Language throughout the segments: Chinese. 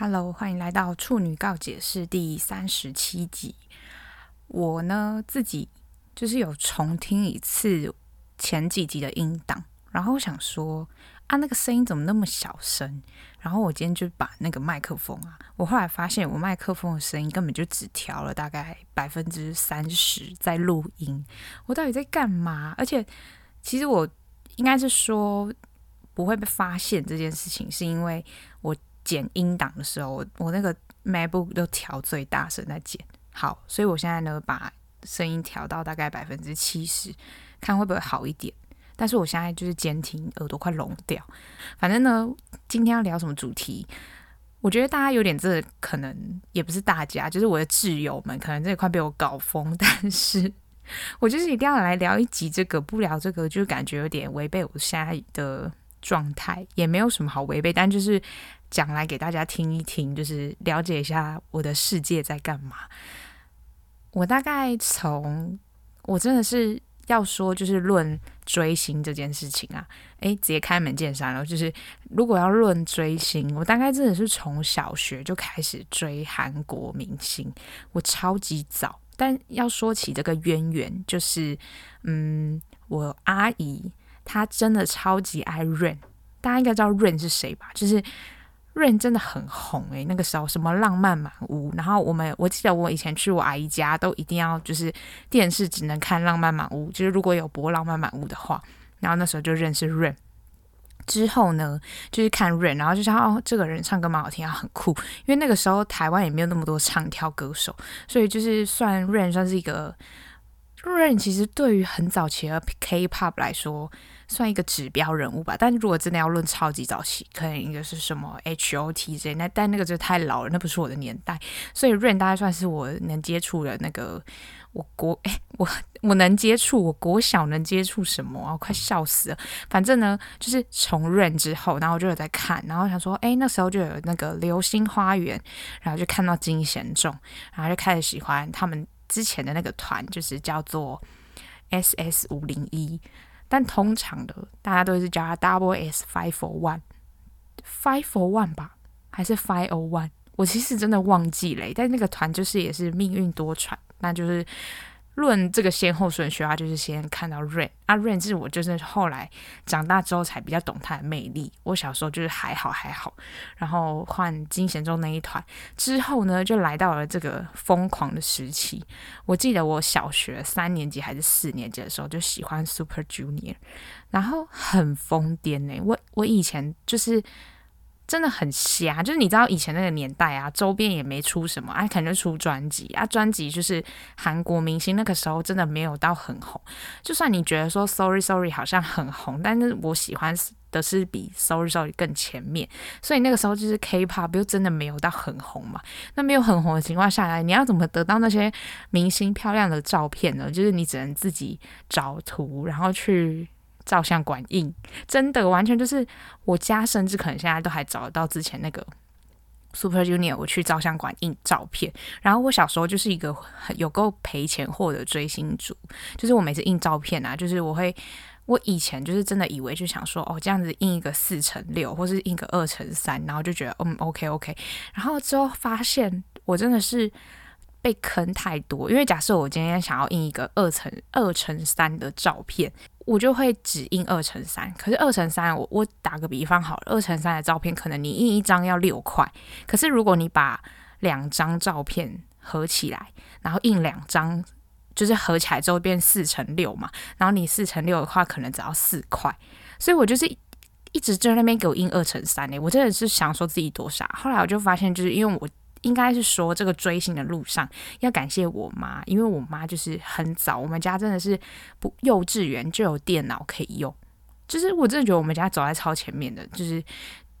Hello，欢迎来到处女告解室第三十七集。我呢自己就是有重听一次前几集的音档，然后想说啊，那个声音怎么那么小声？然后我今天就把那个麦克风啊，我后来发现我麦克风的声音根本就只调了大概百分之三十在录音。我到底在干嘛？而且其实我应该是说不会被发现这件事情，是因为我。剪音档的时候，我我那个 MacBook 都调最大声在剪。好，所以我现在呢，把声音调到大概百分之七十，看会不会好一点。但是我现在就是监听，耳朵快聋掉。反正呢，今天要聊什么主题？我觉得大家有点这，可能也不是大家，就是我的挚友们，可能这快被我搞疯。但是我就是一定要来聊一集这个，不聊这个就感觉有点违背我现在的状态，也没有什么好违背，但就是。讲来给大家听一听，就是了解一下我的世界在干嘛。我大概从我真的是要说，就是论追星这件事情啊，诶，直接开门见山了。就是如果要论追星，我大概真的是从小学就开始追韩国明星，我超级早。但要说起这个渊源，就是嗯，我阿姨她真的超级爱 Rain，大家应该知道 Rain 是谁吧？就是。Rain 真的很红诶、那个时候什么浪漫满屋，然后我们我记得我以前去我阿姨家都一定要就是电视只能看浪漫满屋，就是如果有播浪漫满屋的话，然后那时候就认识 Rain。之后呢，就是看 Rain，然后就想哦，这个人唱歌蛮好听啊，很酷。因为那个时候台湾也没有那么多唱跳歌手，所以就是算 Rain 算是一个 Rain，其实对于很早期的 K-pop 来说。算一个指标人物吧，但如果真的要论超级早期，可能应该是什么 HOTJ 那，但那个就太老了，那不是我的年代。所以 Rain 大概算是我能接触的那个，我国哎，我我能接触，我国小能接触什么啊？我快笑死了。反正呢，就是从 Rain 之后，然后我就有在看，然后想说，哎，那时候就有那个流星花园，然后就看到金贤重，然后就开始喜欢他们之前的那个团，就是叫做 S.S. 五零一。但通常的大家都是叫它 double S five for one，five for one 吧，还是 five O one。我其实真的忘记嘞，但那个团就是也是命运多舛，那就是。论这个先后顺序啊，就是先看到 Rain 啊，Rain 是我就是后来长大之后才比较懂他的魅力。我小时候就是还好还好，然后换金贤重那一团之后呢，就来到了这个疯狂的时期。我记得我小学三年级还是四年级的时候就喜欢 Super Junior，然后很疯癫呢。我我以前就是。真的很瞎，就是你知道以前那个年代啊，周边也没出什么，啊，可能出专辑啊，专辑就是韩国明星那个时候真的没有到很红。就算你觉得说 Sorry Sorry 好像很红，但是我喜欢的是比 Sorry Sorry 更前面，所以那个时候就是 K-pop 又真的没有到很红嘛。那没有很红的情况下来，你要怎么得到那些明星漂亮的照片呢？就是你只能自己找图，然后去。照相馆印，真的完全就是我家，甚至可能现在都还找得到之前那个 Super Junior。我去照相馆印照片，然后我小时候就是一个有够赔钱货的追星族，就是我每次印照片啊，就是我会，我以前就是真的以为就想说，哦，这样子印一个四乘六，或是印个二乘三，然后就觉得嗯，OK OK，然后之后发现我真的是。被坑太多，因为假设我今天想要印一个二乘二乘三的照片，我就会只印二乘三。可是二乘三，我我打个比方好了，二乘三的照片可能你印一张要六块，可是如果你把两张照片合起来，然后印两张，就是合起来之后变四乘六嘛，然后你四乘六的话，可能只要四块。所以我就是一直在那边给我印二乘三呢，我真的是想说自己多傻。后来我就发现，就是因为我。应该是说，这个追星的路上要感谢我妈，因为我妈就是很早，我们家真的是不幼稚园就有电脑可以用，就是我真的觉得我们家走在超前面的，就是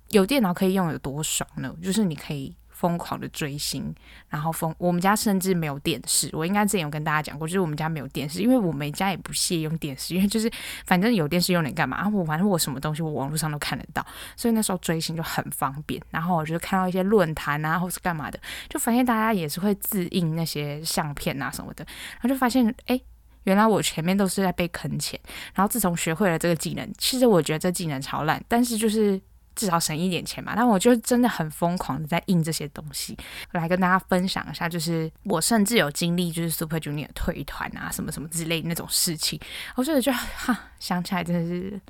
有电脑可以用有多爽呢？就是你可以。疯狂的追星，然后疯。我们家甚至没有电视，我应该之前有跟大家讲过，就是我们家没有电视，因为我们家也不屑用电视，因为就是反正有电视用来干嘛啊？我反正我什么东西我网络上都看得到，所以那时候追星就很方便。然后我就看到一些论坛啊，或是干嘛的，就发现大家也是会自印那些相片啊什么的，然后就发现哎，原来我前面都是在被坑钱。然后自从学会了这个技能，其实我觉得这技能超烂，但是就是。至少省一点钱嘛。但我就真的很疯狂的在印这些东西，来跟大家分享一下。就是我甚至有经历，就是 Super Junior 退团啊，什么什么之类那种事情。我觉得就哈，想起来真的是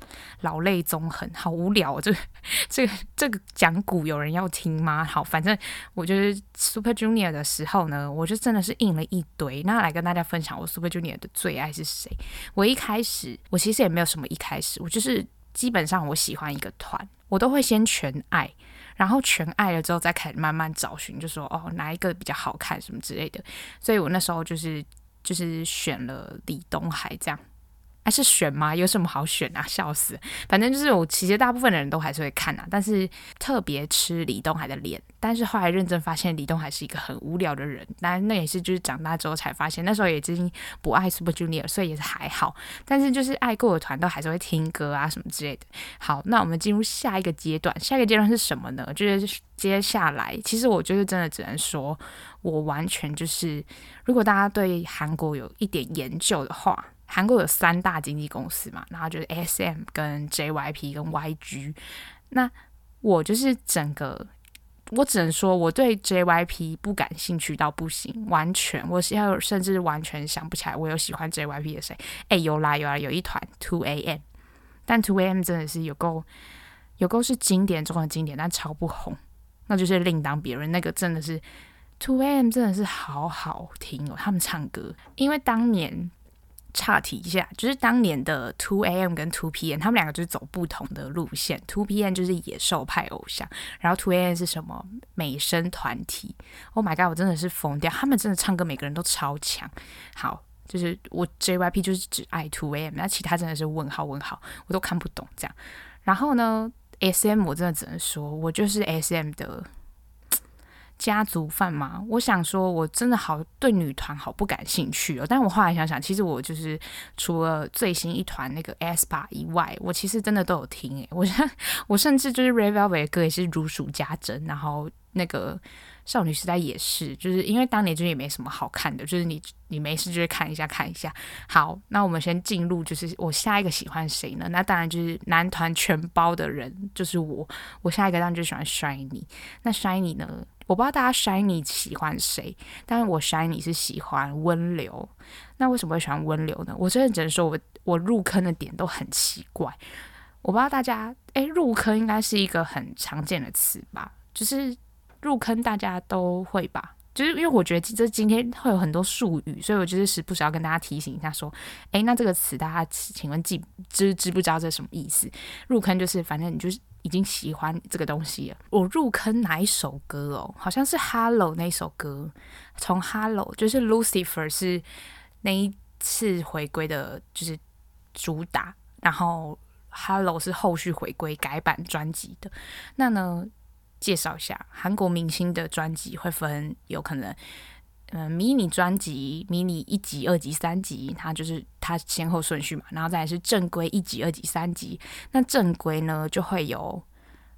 老泪纵横，好无聊哦。这个、这个这个讲古有人要听吗？好，反正我就是 Super Junior 的时候呢，我就真的是印了一堆。那来跟大家分享我 Super Junior 的最爱是谁？我一开始我其实也没有什么一开始，我就是。基本上我喜欢一个团，我都会先全爱，然后全爱了之后再开始慢慢找寻，就说哦哪一个比较好看什么之类的。所以我那时候就是就是选了李东海这样。还是选吗？有什么好选啊？笑死！反正就是我，其实大部分的人都还是会看啊，但是特别吃李东海的脸。但是后来认真发现，李东海是一个很无聊的人。当然，那也是就是长大之后才发现，那时候也已经不爱 Super Junior，所以也是还好。但是就是爱过的团都还是会听歌啊什么之类的。好，那我们进入下一个阶段。下一个阶段是什么呢？就是接下来，其实我就是真的只能说，我完全就是，如果大家对韩国有一点研究的话。韩国有三大经纪公司嘛，然后就是 SM 跟 JYP 跟 YG。那我就是整个，我只能说我对 JYP 不感兴趣到不行，完全，我现在甚至完全想不起来我有喜欢 JYP 的谁。哎，有啦有啦，有一团 Two AM，但 Two AM 真的是有够有够是经典中的经典，但超不红，那就是另当别论。那个真的是 Two AM 真的是好好听哦，他们唱歌，因为当年。岔题一下，就是当年的 Two AM 跟 Two PM，他们两个就是走不同的路线。Two PM 就是野兽派偶像，然后 Two AM 是什么美声团体？Oh my god，我真的是疯掉！他们真的唱歌，每个人都超强。好，就是我 JYP 就是只爱 Two AM，那其他真的是问号问号，我都看不懂这样。然后呢，SM 我真的只能说，我就是 SM 的。家族饭吗？我想说，我真的好对女团好不感兴趣哦。但我后来想想，其实我就是除了最新一团那个 ASPA 以外，我其实真的都有听诶。我 我甚至就是 Red Velvet 的歌也是如数家珍，然后那个少女时代也是，就是因为当年就也没什么好看的，就是你你没事就会看一下看一下。好，那我们先进入，就是我下一个喜欢谁呢？那当然就是男团全包的人，就是我。我下一个当然就喜欢 Shiny。那 Shiny 呢？我不知道大家 Shiny 喜欢谁，但是我 Shiny 是喜欢温流。那为什么会喜欢温流呢？我真的只能说我我入坑的点都很奇怪。我不知道大家，诶，入坑应该是一个很常见的词吧？就是入坑大家都会吧？就是因为我觉得这今天会有很多术语，所以我就是时不时要跟大家提醒一下，说，诶，那这个词大家请问记知知不知道这什么意思？入坑就是反正你就是。已经喜欢这个东西了。我入坑哪一首歌哦？好像是《Hello》那首歌。从《Hello》就是 Lucifer 是那一次回归的，就是主打。然后《Hello》是后续回归改版专辑的。那呢，介绍一下韩国明星的专辑会分，有可能。嗯，迷你专辑，迷你一集、二集、三集，它就是它先后顺序嘛，然后再来是正规一集、二集、三集。那正规呢，就会有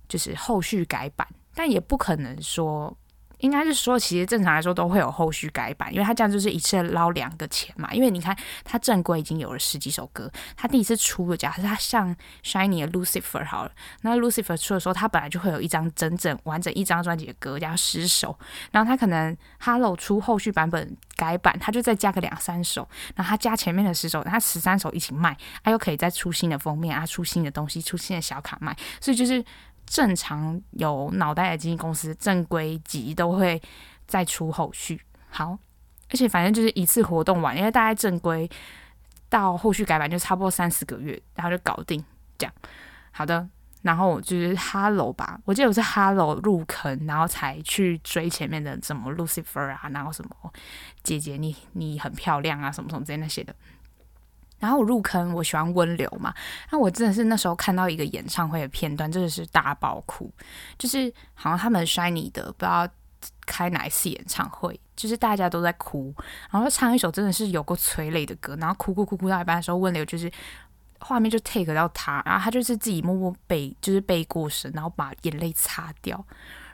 就是后续改版，但也不可能说。应该是说，其实正常来说都会有后续改版，因为他这样就是一次捞两个钱嘛。因为你看，他正规已经有了十几首歌，他第一次出的，假设他像 Shiny 的 Lucifer 好了，那 Lucifer 出的时候，他本来就会有一张整整完整一张专辑的歌，加十首，然后他可能 Hello 出后续版本改版，他就再加个两三首，然后他加前面的十首，他十三首一起卖，他又可以再出新的封面啊，出新的东西，出新的小卡卖，所以就是。正常有脑袋的经纪公司，正规级都会再出后续。好，而且反正就是一次活动完，因为大概正规到后续改版就差不多三四个月，然后就搞定这样。好的，然后就是 Hello 吧，我记得我是 Hello 入坑，然后才去追前面的什么 Lucifer 啊，然后什么姐姐你你很漂亮啊，什么什么之类那些的。然后我入坑，我喜欢温流嘛。那我真的是那时候看到一个演唱会的片段，真的是大爆哭。就是好像他们 SHINee 的不知道开哪一次演唱会，就是大家都在哭，然后唱一首真的是有过催泪的歌，然后哭哭哭哭到一半的时候，温流就是画面就 take 到他，然后他就是自己默默背，就是背过身，然后把眼泪擦掉，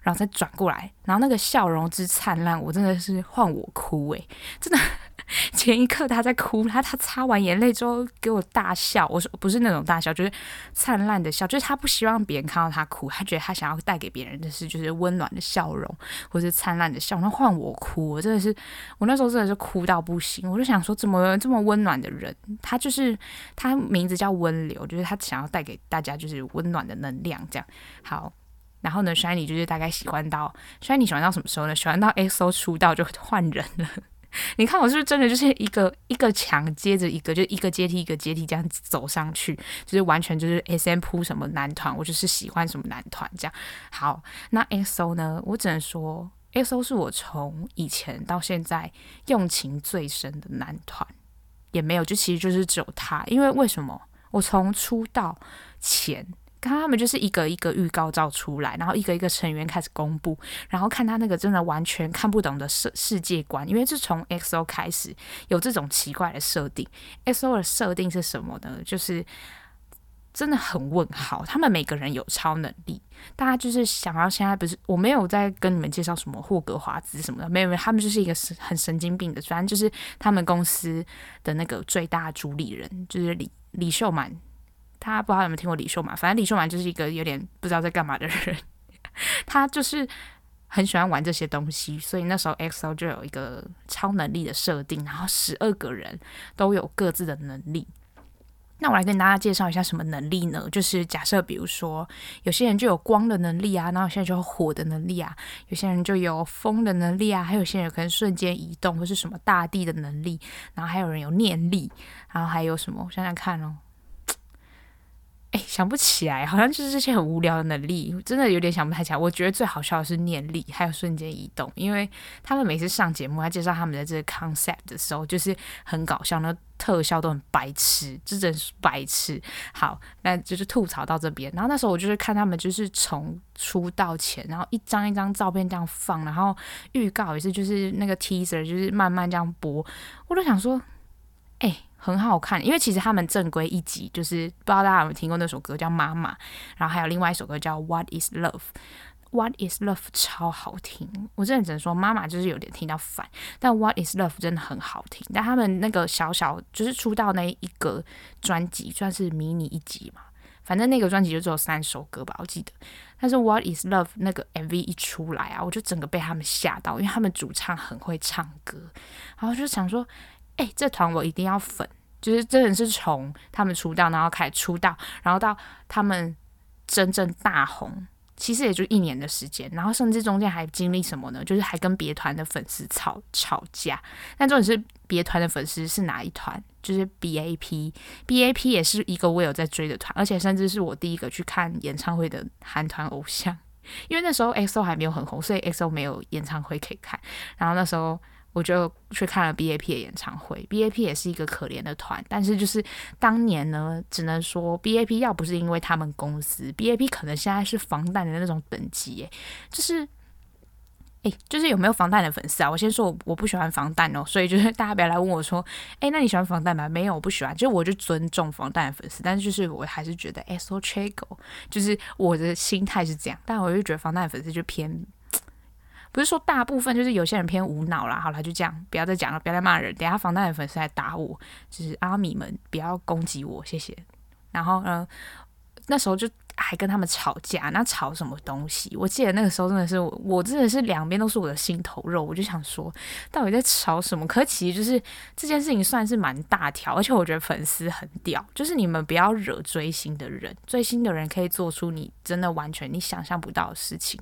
然后再转过来，然后那个笑容之灿烂，我真的是换我哭诶、真的。前一刻他在哭，他他擦完眼泪之后给我大笑。我说不是那种大笑，就是灿烂的笑，就是他不希望别人看到他哭，他觉得他想要带给别人的是就是温暖的笑容，或是灿烂的笑。那换我哭，我真的是我那时候真的是哭到不行。我就想说，怎么这么温暖的人，他就是他名字叫温流，就是他想要带给大家就是温暖的能量，这样好。然后呢，Shiny 就是大概喜欢到 Shiny 喜欢到什么时候呢？喜欢到 EXO 出道就换人了。你看我是不是真的就是一个一个墙接着一个，就一个阶梯一个阶梯这样走上去，就是完全就是 SM 扑什么男团，我就是喜欢什么男团这样。好，那 EXO 呢？我只能说 EXO 是我从以前到现在用情最深的男团，也没有，就其实就是只有他。因为为什么？我从出道前。他们就是一个一个预告照出来，然后一个一个成员开始公布，然后看他那个真的完全看不懂的世世界观，因为是从 XO 开始有这种奇怪的设定。XO 的设定是什么呢？就是真的很问号。他们每个人有超能力，大家就是想要现在不是我没有在跟你们介绍什么霍格华兹什么的，没有没有，他们就是一个很神经病的，反正就是他们公司的那个最大主理人就是李李秀满。他不知道有没有听过李秀满，反正李秀满就是一个有点不知道在干嘛的人，他就是很喜欢玩这些东西，所以那时候 XO 就有一个超能力的设定，然后十二个人都有各自的能力。那我来跟大家介绍一下什么能力呢？就是假设比如说有些人就有光的能力啊，然后有些人就有火的能力啊，有些人就有风的能力啊，还有些人可能瞬间移动或是什么大地的能力，然后还有人有念力，然后还有什么？我想想看哦。哎，想不起来，好像就是这些很无聊的能力，真的有点想不太起来。我觉得最好笑的是念力，还有瞬间移动，因为他们每次上节目，他介绍他们的这个 concept 的时候，就是很搞笑，那特效都很白痴，这真是白痴。好，那就是吐槽到这边。然后那时候我就是看他们，就是从出道前，然后一张一张照片这样放，然后预告也是，就是那个 teaser，就是慢慢这样播，我都想说，哎。很好看，因为其实他们正规一集就是不知道大家有没有听过那首歌叫《妈妈》，然后还有另外一首歌叫《What Is Love》，《What Is Love》超好听，我真的只能说妈妈就是有点听到烦，但《What Is Love》真的很好听。但他们那个小小就是出道那一个专辑算是迷你一集嘛，反正那个专辑就只有三首歌吧，我记得。但是《What Is Love》那个 MV 一出来啊，我就整个被他们吓到，因为他们主唱很会唱歌，然后就想说。哎、这团我一定要粉，就是真的是从他们出道，然后开始出道，然后到他们真正大红，其实也就一年的时间，然后甚至中间还经历什么呢？就是还跟别团的粉丝吵吵架。但重点是别团的粉丝是哪一团？就是 BAP，BAP 也是一个我有在追的团，而且甚至是我第一个去看演唱会的韩团偶像。因为那时候 X O 还没有很红，所以 X O 没有演唱会可以看。然后那时候。我就去看了 BAP 的演唱会，BAP 也是一个可怜的团，但是就是当年呢，只能说 BAP 要不是因为他们公司，BAP 可能现在是防弹的那种等级，哎，就是，哎，就是有没有防弹的粉丝啊？我先说我我不喜欢防弹哦，所以就是 大家不要来问我说，哎，那你喜欢防弹吗？没有，我不喜欢，就我就尊重防弹的粉丝，但是就是我还是觉得 EXO Chigo，就是我的心态是这样，但我就觉得防弹的粉丝就偏。不是说大部分，就是有些人偏无脑啦。好了，就这样，不要再讲了，不要再骂人。等下防弹的粉丝来打我，就是阿米们不要攻击我，谢谢。然后呢，那时候就。还跟他们吵架，那吵什么东西？我记得那个时候真的是我，我真的是两边都是我的心头肉。我就想说，到底在吵什么？可其实就是这件事情算是蛮大条，而且我觉得粉丝很屌，就是你们不要惹追星的人，追星的人可以做出你真的完全你想象不到的事情。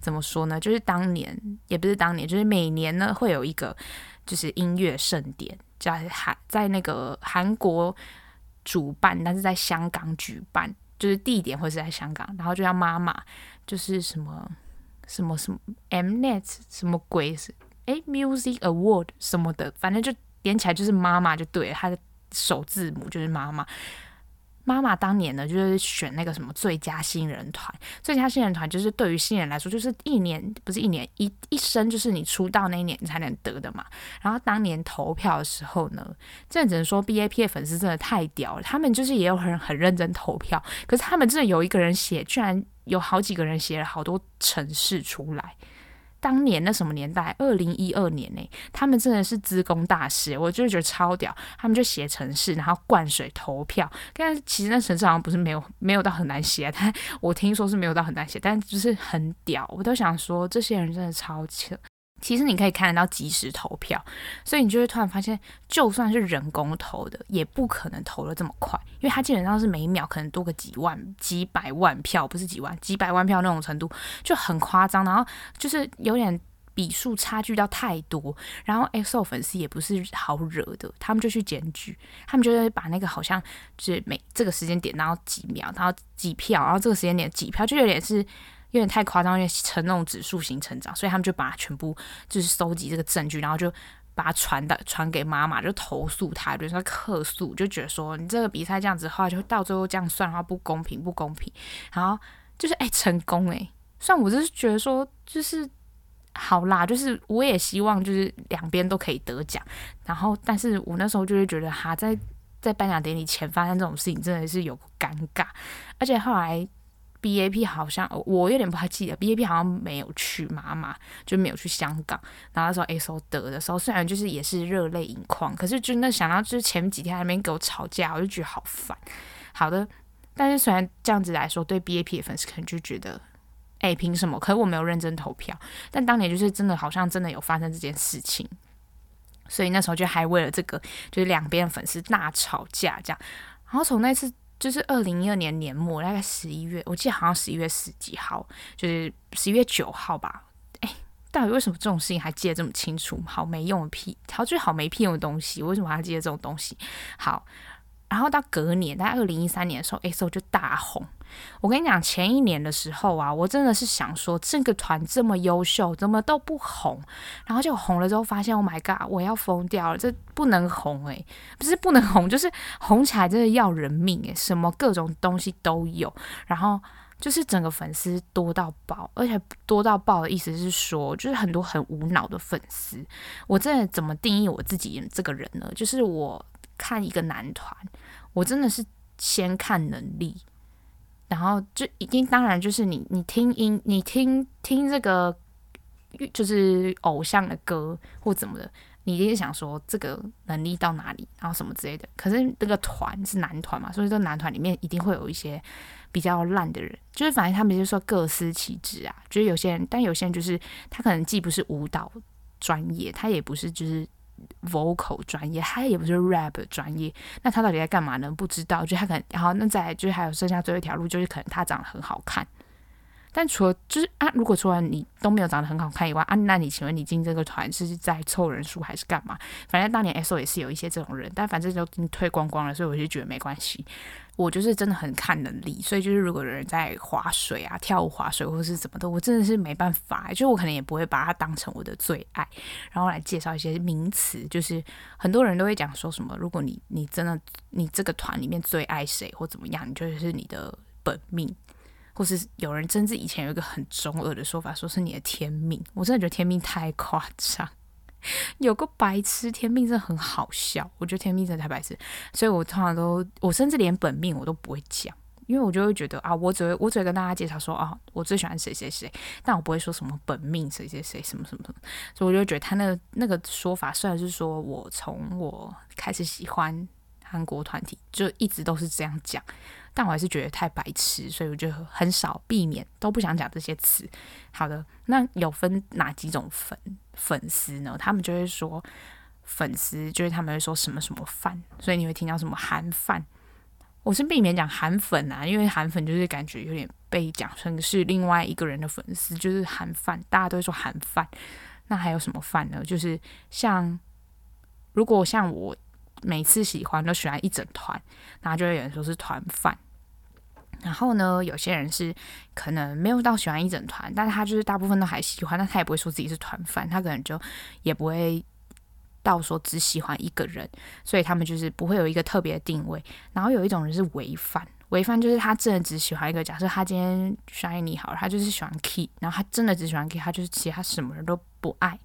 怎么说呢？就是当年也不是当年，就是每年呢会有一个就是音乐盛典，在韩在那个韩国主办，但是在香港举办。就是地点会是在香港，然后就叫妈妈，就是什么什么什么 Mnet 什么鬼是诶 Music Award 什么的，反正就连起来就是妈妈就对了，它的首字母就是妈妈。妈妈当年呢，就是选那个什么最佳新人团，最佳新人团就是对于新人来说，就是一年不是一年一一生，就是你出道那一年才能得的嘛。然后当年投票的时候呢，这只能说 BAP 的粉丝真的太屌了，他们就是也有人很认真投票，可是他们真的有一个人写，居然有好几个人写了好多城市出来，当年那什么年代，二零一二年呢，他们真的是资工大师，我就觉得超屌。他们就写城市，然后灌水投票。但是其实那城市好像不是没有没有到很难写，但我听说是没有到很难写，但就是很屌。我都想说，这些人真的超强。其实你可以看得到即时投票，所以你就会突然发现，就算是人工投的，也不可能投得这么快，因为它基本上是每秒可能多个几万、几百万票，不是几万、几百万票那种程度，就很夸张。然后就是有点笔数差距到太多，然后 EXO 粉丝也不是好惹的，他们就去检举，他们就会把那个好像就是每这个时间点，然后几秒，然后几票，然后这个时间点几票，就有点是。有点太夸张，因为呈那种指数型成长，所以他们就把它全部就是收集这个证据，然后就把它传的传给妈妈，就投诉他，比如说客诉，就觉得说你这个比赛这样子的话，就到最后这样算的话不公平，不公平。然后就是哎、成功哎、虽然我就是觉得说就是好啦，就是我也希望就是两边都可以得奖，然后但是我那时候就是觉得哈，在在颁奖典礼前发生这种事情真的是有尴尬，而且后来。B A P 好像我有点不太记得，B A P 好像没有去妈妈，就没有去香港。然后那时候 X O 得的时候，虽然就是也是热泪盈眶，可是真的想到就是前几天还没给我吵架，我就觉得好烦。好的，但是虽然这样子来说，对 B A P 的粉丝可能就觉得，哎，凭什么？可是我没有认真投票。但当年就是真的好像真的有发生这件事情，所以那时候就还为了这个，就是两边粉丝大吵架这样。然后从那次。就是二零一二年年末，大概十一月，我记得好像十一月十几号，就是十一月九号吧。哎，到底为什么这种事情还记得这么清楚？好没用的屁，好最好没屁用的东西，为什么还记得这种东西？好，然后到隔年，在二零一三年的时候，EXO 就大红。我跟你讲，前一年的时候啊，我真的是想说，这个团这么优秀，怎么都不红？然后就红了之后，发现，Oh my god，我要疯掉了，这不能红诶，不是不能红，就是红起来真的要人命诶，什么各种东西都有，然后就是整个粉丝多到爆，而且多到爆的意思是说，就是很多很无脑的粉丝。我真的怎么定义我自己这个人呢？就是我看一个男团，我真的是先看能力。然后就已经，当然就是你，你听音，你听听这个，就是偶像的歌或怎么的，你一定想说这个能力到哪里，然后什么之类的。可是这个团是男团嘛，所以这男团里面一定会有一些比较烂的人，就是反正他们就说各司其职啊，就是有些人，但有些人就是他可能既不是舞蹈专业，他也不是就是。Vocal 专业，他也不是 rap 专业，那他到底在干嘛呢？不知道，就他可能，然后那再就是还有剩下最后一条路，就是可能他长得很好看。但除了就是啊，如果除了你都没有长得很好看以外啊，那你请问你进这个团是在凑人数还是干嘛？反正当年 S.O 也是有一些这种人，但反正都已经退光光了，所以我就觉得没关系。我就是真的很看能力，所以就是如果有人在划水啊、跳舞划水或是怎么的，我真的是没办法，就我可能也不会把它当成我的最爱，然后来介绍一些名词，就是很多人都会讲说什么，如果你你真的你这个团里面最爱谁或怎么样，你就是你的本命，或是有人甚至以前有一个很中二的说法，说是你的天命，我真的觉得天命太夸张。有个白痴，天命真的很好笑。我觉得天命真的太白痴，所以我通常都，我甚至连本命我都不会讲，因为我就会觉得啊，我只会我只会跟大家介绍说啊，我最喜欢谁谁谁，但我不会说什么本命谁谁谁什么什么什么，所以我就觉得他那个那个说法，虽然是说我从我开始喜欢韩国团体，就一直都是这样讲。但我还是觉得太白痴，所以我就很少避免，都不想讲这些词。好的，那有分哪几种粉粉丝呢？他们就会说粉丝，就是他们会说什么什么饭，所以你会听到什么韩饭。我是避免讲韩粉啊，因为韩粉就是感觉有点被讲成是另外一个人的粉丝，就是韩饭，大家都会说韩饭。那还有什么饭呢？就是像如果像我每次喜欢都喜欢一整团，然后就会有人说是团饭。然后呢，有些人是可能没有到喜欢一整团，但是他就是大部分都还喜欢，但他也不会说自己是团饭，他可能就也不会到说只喜欢一个人，所以他们就是不会有一个特别的定位。然后有一种人是唯饭，唯饭就是他真的只喜欢一个，假设他今天 SHINee 好了，他就是喜欢 Key，然后他真的只喜欢 Key，他就是其他什么人都不爱，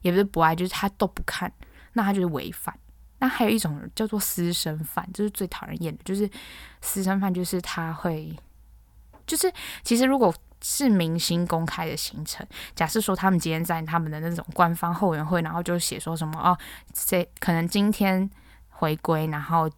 也不是不爱，就是他都不看，那他就是唯饭。那还有一种叫做私生饭，就是最讨人厌的，就是私生饭，就是他会，就是其实如果是明星公开的行程。假设说他们今天在他们的那种官方后援会，然后就写说什么哦，这可能今天回归，然后。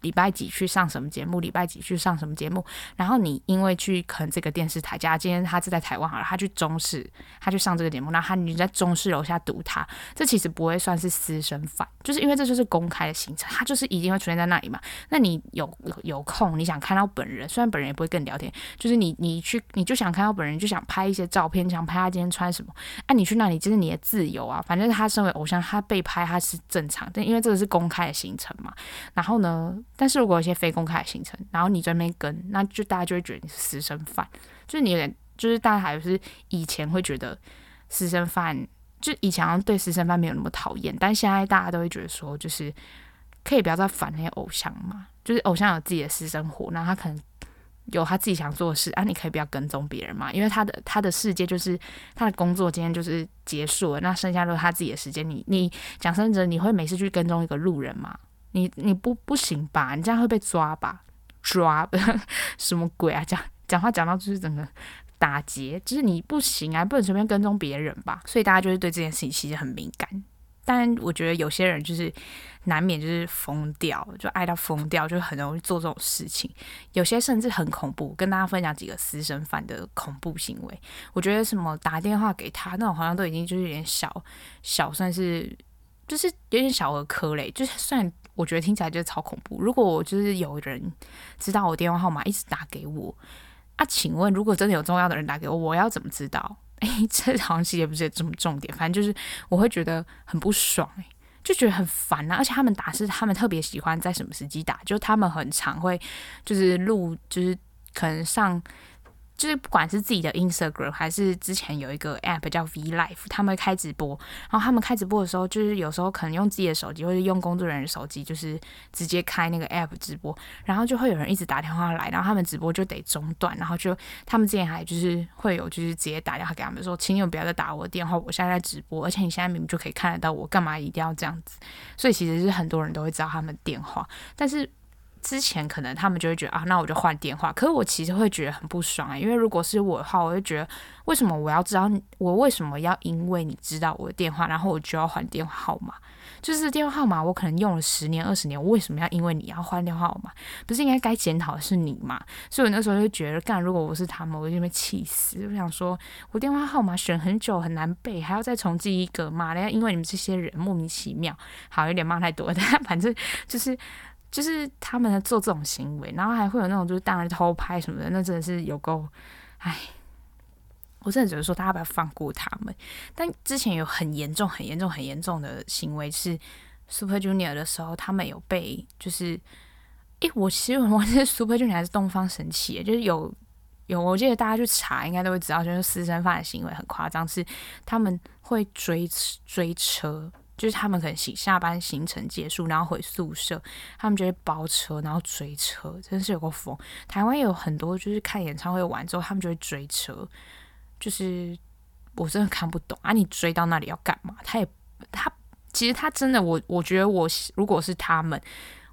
礼拜几去上什么节目？礼拜几去上什么节目？然后你因为去可能这个电视台，假如今天他是在台湾好了，他去中视，他去上这个节目，那他你在中视楼下堵他，这其实不会算是私生饭，就是因为这就是公开的行程，他就是一定会出现在那里嘛。那你有有有空，你想看到本人，虽然本人也不会跟你聊天，就是你你去你就想看到本人，就想拍一些照片，想拍他今天穿什么，哎、啊，你去那里就是你的自由啊，反正他身为偶像，他被拍他是正常，但因为这个是公开的行程嘛。然后呢，但是如果有些非公开的行程，然后你在那边跟，那就大家就会觉得你是私生饭，就是你有点，就是大家还是以前会觉得私生饭，就以前好像对私生饭没有那么讨厌，但现在大家都会觉得说，就是可以不要再烦那些偶像嘛，就是偶像有自己的私生活，那他可能有他自己想做的事啊，你可以不要跟踪别人嘛，因为他的他的世界就是他的工作今天就是结束了，那剩下都是他自己的时间，你你讲真的，你会每次去跟踪一个路人吗？你你不不行吧？你这样会被抓吧？抓 什么鬼啊？讲讲话讲到就是整个打劫，就是你不行啊，不能随便跟踪别人吧？所以大家就是对这件事情其实很敏感。但我觉得有些人就是难免就是疯掉，就爱到疯掉，就很容易做这种事情。有些甚至很恐怖。跟大家分享几个私生饭的恐怖行为。我觉得什么打电话给他那种，好像都已经就是有点小小，算是就是有点小儿科嘞，就是算。我觉得听起来就超恐怖。如果我就是有人知道我电话号码一直打给我啊，请问如果真的有重要的人打给我，我要怎么知道？哎，这好像其实也不是这么重点，反正就是我会觉得很不爽，哎，就觉得很烦啊。而且他们打是他们特别喜欢在什么时机打，就他们很常会就是录，就是可能上。就是不管是自己的 Instagram 还是之前有一个 app 叫 V Live，他们开直播，然后他们开直播的时候，就是有时候可能用自己的手机或者用工作人员手机，就是直接开那个 app 直播，然后就会有人一直打电话来，然后他们直播就得中断，然后就他们之前还就是会有就是直接打电话给他们说，请你们不要再打我的电话，我现在在直播，而且你现在明明就可以看得到我，干嘛一定要这样子？所以其实是很多人都会知道他们电话，但是。之前可能他们就会觉得啊，那我就换电话。可是我其实会觉得很不爽啊，因为如果是我的话，我就觉得为什么我要知道我为什么要因为你知道我的电话，然后我就要换电话号码？就是电话号码我可能用了十年二十年，我为什么要因为你要换电话号码？不是应该该检讨的是你吗？所以我那时候就觉得，干如果我是他们，我就被气死。我想说，我电话号码选很久很难背，还要再重记一个嘛？人家因为你们这些人莫名其妙，好有点骂太多，但 反正就是。就是他们在做这种行为，然后还会有那种就是当人偷拍什么的，那真的是有够，唉，我真的觉得说大家不要放过他们。但之前有很严重、很严重、很严重的行为是 Super Junior 的时候，他们有被就是，诶，我其实我忘记 Super Junior 还是东方神起，就是有有，我记得大家去查应该都会知道，就是私生饭的行为很夸张，是他们会追追车。就是他们可能行下班行程结束，然后回宿舍，他们就会包车，然后追车，真是有够疯。台湾也有很多，就是看演唱会完之后，他们就会追车，就是我真的看不懂啊！你追到那里要干嘛？他也他其实他真的，我我觉得我如果是他们，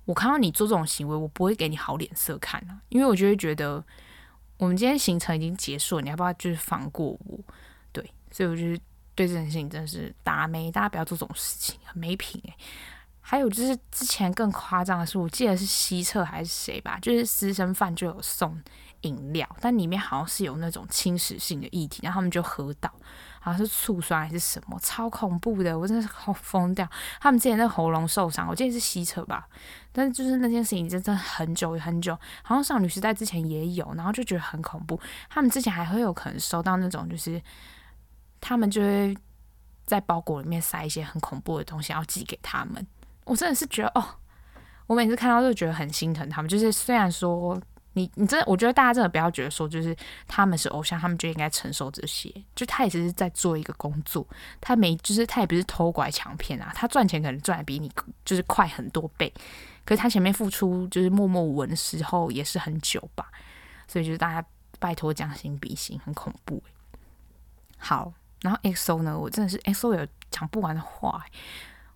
我看到你做这种行为，我不会给你好脸色看啊，因为我就会觉得我们今天行程已经结束了，你要不要就是放过我？对，所以我就是。对这件事情真是打咩，大家不要做这种事情，很没品诶。还有就是之前更夸张的是，我记得是西侧还是谁吧，就是私生饭就有送饮料，但里面好像是有那种侵蚀性的液体，然后他们就喝到，好像是醋酸还是什么，超恐怖的，我真的是好疯掉。他们之前那喉咙受伤，我记得是西侧吧，但是就是那件事情真的很久很久，好像少女时代之前也有，然后就觉得很恐怖。他们之前还会有可能收到那种就是。他们就会在包裹里面塞一些很恐怖的东西，要寄给他们。我真的是觉得，哦，我每次看到都觉得很心疼他们。就是虽然说你，你真的，我觉得大家真的不要觉得说，就是他们是偶像，他们就应该承受这些。就他也只是在做一个工作，他没，就是他也不是偷拐抢骗啊。他赚钱可能赚的比你就是快很多倍，可是他前面付出就是默默无闻的时候也是很久吧。所以就是大家拜托将心比心，很恐怖。好。然后 XO 呢，我真的是 XO 有讲不完的话。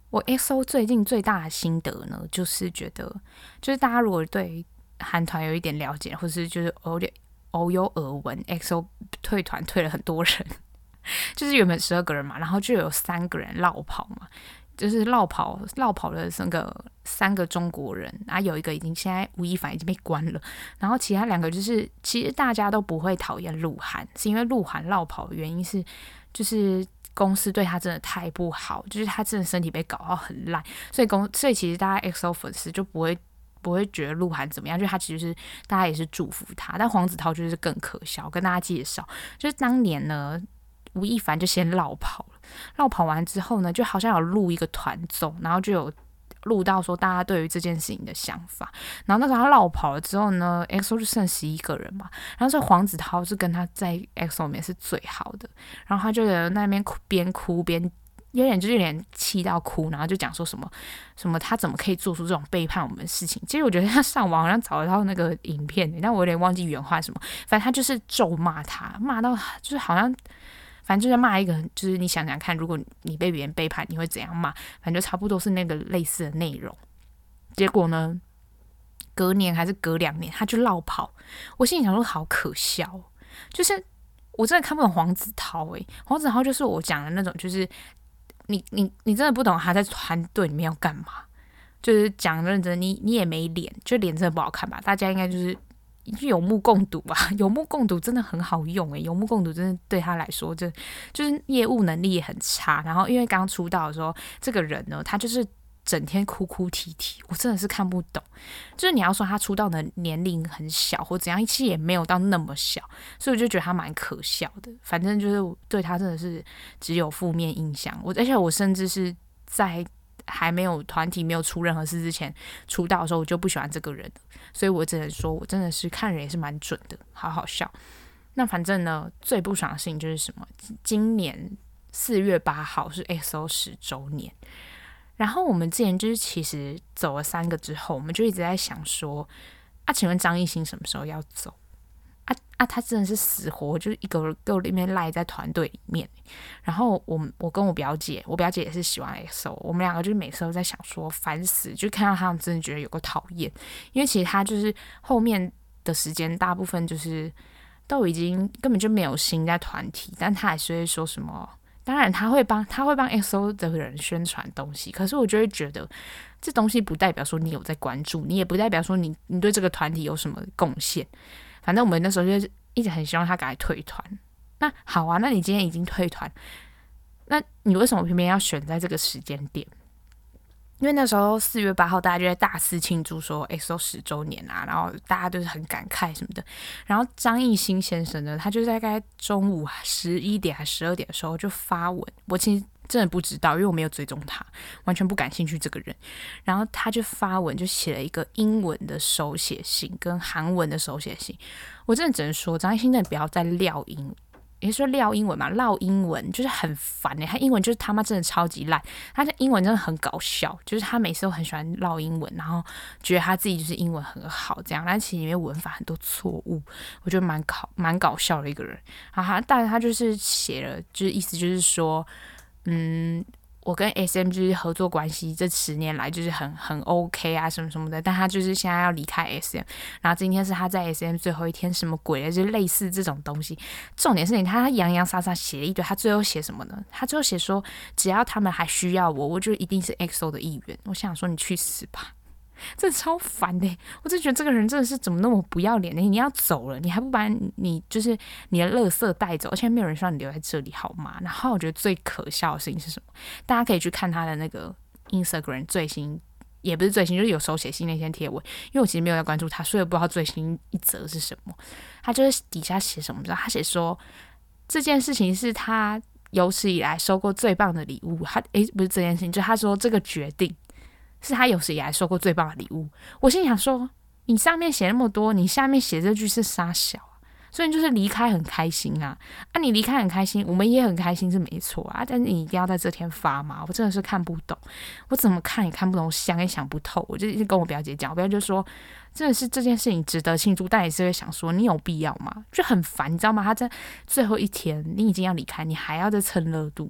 我 XO 最近最大的心得呢，就是觉得，就是大家如果对韩团有一点了解，或是就是有点偶有耳闻，XO 退团退了很多人，就是原本十二个人嘛，然后就有三个人落跑嘛。就是落跑，落跑的那个三个中国人啊，有一个已经现在吴亦凡已经被关了，然后其他两个就是其实大家都不会讨厌鹿晗，是因为鹿晗落跑的原因是就是公司对他真的太不好，就是他真的身体被搞到很烂，所以公所以其实大家 XO 粉丝就不会不会觉得鹿晗怎么样，就他其实是大家也是祝福他，但黄子韬就是更可笑，跟大家介绍就是当年呢。吴亦凡就先绕跑了，落跑完之后呢，就好像有录一个团综，然后就有录到说大家对于这件事情的想法。然后那时候他落跑了之后呢，XO 就剩十一个人嘛，然后所以黄子韬是跟他在 XO 里面是最好的，然后他就在那边哭，边哭边有点就是有点气到哭，然后就讲说什么什么他怎么可以做出这种背叛我们的事情？其实我觉得他上网好像找得到那个影片，但我有点忘记原话什么，反正他就是咒骂他，骂到就是好像。反正就在骂一个，就是你想想看，如果你被别人背叛，你会怎样骂？反正就差不多是那个类似的内容。结果呢，隔年还是隔两年，他就落跑。我心里想说，好可笑，就是我真的看不懂黄子韬。诶，黄子韬就是我讲的那种，就是你你你真的不懂他在团队里面要干嘛，就是讲认真，你你也没脸，就脸真的不好看吧？大家应该就是。有目共睹吧，有目共睹真的很好用诶，有目共睹真的对他来说，就就是业务能力也很差。然后因为刚出道的时候，这个人呢，他就是整天哭哭啼啼，我真的是看不懂。就是你要说他出道的年龄很小或怎样，其实也没有到那么小，所以我就觉得他蛮可笑的。反正就是对他真的是只有负面印象。我而且我甚至是在。还没有团体没有出任何事之前出道的时候，我就不喜欢这个人，所以我只能说我真的是看人也是蛮准的，好好笑。那反正呢，最不爽的事情就是什么？今年四月八号是 XO 十周年，然后我们之前就是其实走了三个之后，我们就一直在想说，啊，请问张艺兴什么时候要走？啊啊！他真的是死活就是一个给我里面赖在团队里面。然后我我跟我表姐，我表姐也是喜欢 XO，我们两个就是每次都在想说烦死，就看到他们真的觉得有个讨厌。因为其实他就是后面的时间大部分就是都已经根本就没有心在团体，但他还是会说什么。当然他会帮他会帮 XO 的人宣传东西，可是我就会觉得这东西不代表说你有在关注，你也不代表说你你对这个团体有什么贡献。反正我们那时候就一直很希望他赶快退团。那好啊，那你今天已经退团，那你为什么偏偏要选在这个时间点？因为那时候四月八号，大家就在大肆庆祝说 XO 十周年啊，然后大家都是很感慨什么的。然后张艺兴先生呢，他就在大概中午十一点还十二点的时候就发文，我其实。真的不知道，因为我没有追踪他，完全不感兴趣这个人。然后他就发文，就写了一个英文的手写信跟韩文的手写信。我真的只能说，张艺兴真的不要再撂英，也说撂英文嘛，撂英文就是很烦哎。他英文就是他妈真的超级烂，他的英文真的很搞笑，就是他每次都很喜欢撂英文，然后觉得他自己就是英文很好这样，但其实里面文法很多错误，我觉得蛮搞蛮搞笑的一个人。然后他，但是他就是写了，就是意思就是说。嗯，我跟 SM 就是合作关系，这十年来就是很很 OK 啊，什么什么的。但他就是现在要离开 SM，然后今天是他在 SM 最后一天，什么鬼，就类似这种东西。重点是你看他洋洋洒洒写了一堆，他最后写什么呢？他最后写说，只要他们还需要我，我就一定是 XO 的一员。我想说，你去死吧！这超烦的，我就觉得这个人真的是怎么那么不要脸呢？你要走了，你还不把你就是你的垃圾带走，而且没有人说你留在这里好吗？然后我觉得最可笑的事情是什么？大家可以去看他的那个 Instagram 最新，也不是最新，就是有手写信那些贴文。因为我其实没有在关注他，所以我不知道最新一则是什么。他就是底下写什么？知道他写说这件事情是他有史以来收过最棒的礼物。他诶，不是这件事情，就他说这个决定。是他有史以来收过最棒的礼物。我心想说，你上面写那么多，你下面写这句是杀小？所以就是离开很开心啊？啊，你离开很开心，我们也很开心是没错啊。但是你一定要在这天发吗？我真的是看不懂，我怎么看也看不懂，我想也想不透。我就一直跟我表姐讲，我表姐就说，真的是这件事情值得庆祝，但也是会想说，你有必要吗？就很烦，你知道吗？他在最后一天，你已经要离开，你还要再蹭热度。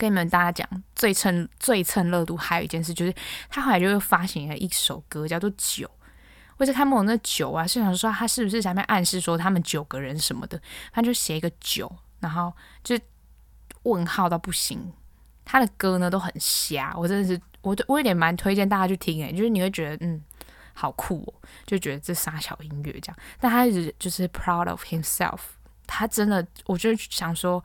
跟你们大家讲，最蹭最蹭热度还有一件事，就是他后来就又发行了一首歌，叫做《酒》。我在看不懂那九啊，是想说他是不是下面暗示说他们九个人什么的，他就写一个九，然后就问号到不行。他的歌呢都很瞎，我真的是我我有点蛮推荐大家去听诶，就是你会觉得嗯好酷哦，就觉得这啥小音乐这样，但他一直就是 proud of himself，他真的我就想说，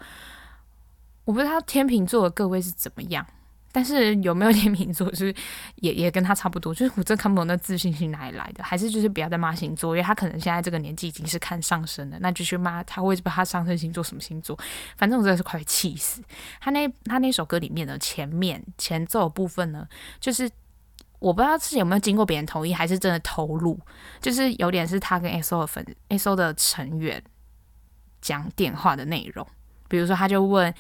我不知道天秤座的各位是怎么样。但是有没有天秤座就是也也跟他差不多？就是我真看不懂那自信心哪里来的？还是就是不要再骂星座，因为他可能现在这个年纪已经是看上升了，那就去骂他，会不知道他上升星座什么星座？反正我真的是快气死。他那他那首歌里面的前面前奏部分呢，就是我不知道是有没有经过别人同意，还是真的投入，就是有点是他跟 SO 的粉 SO 的成员讲电话的内容，比如说他就问，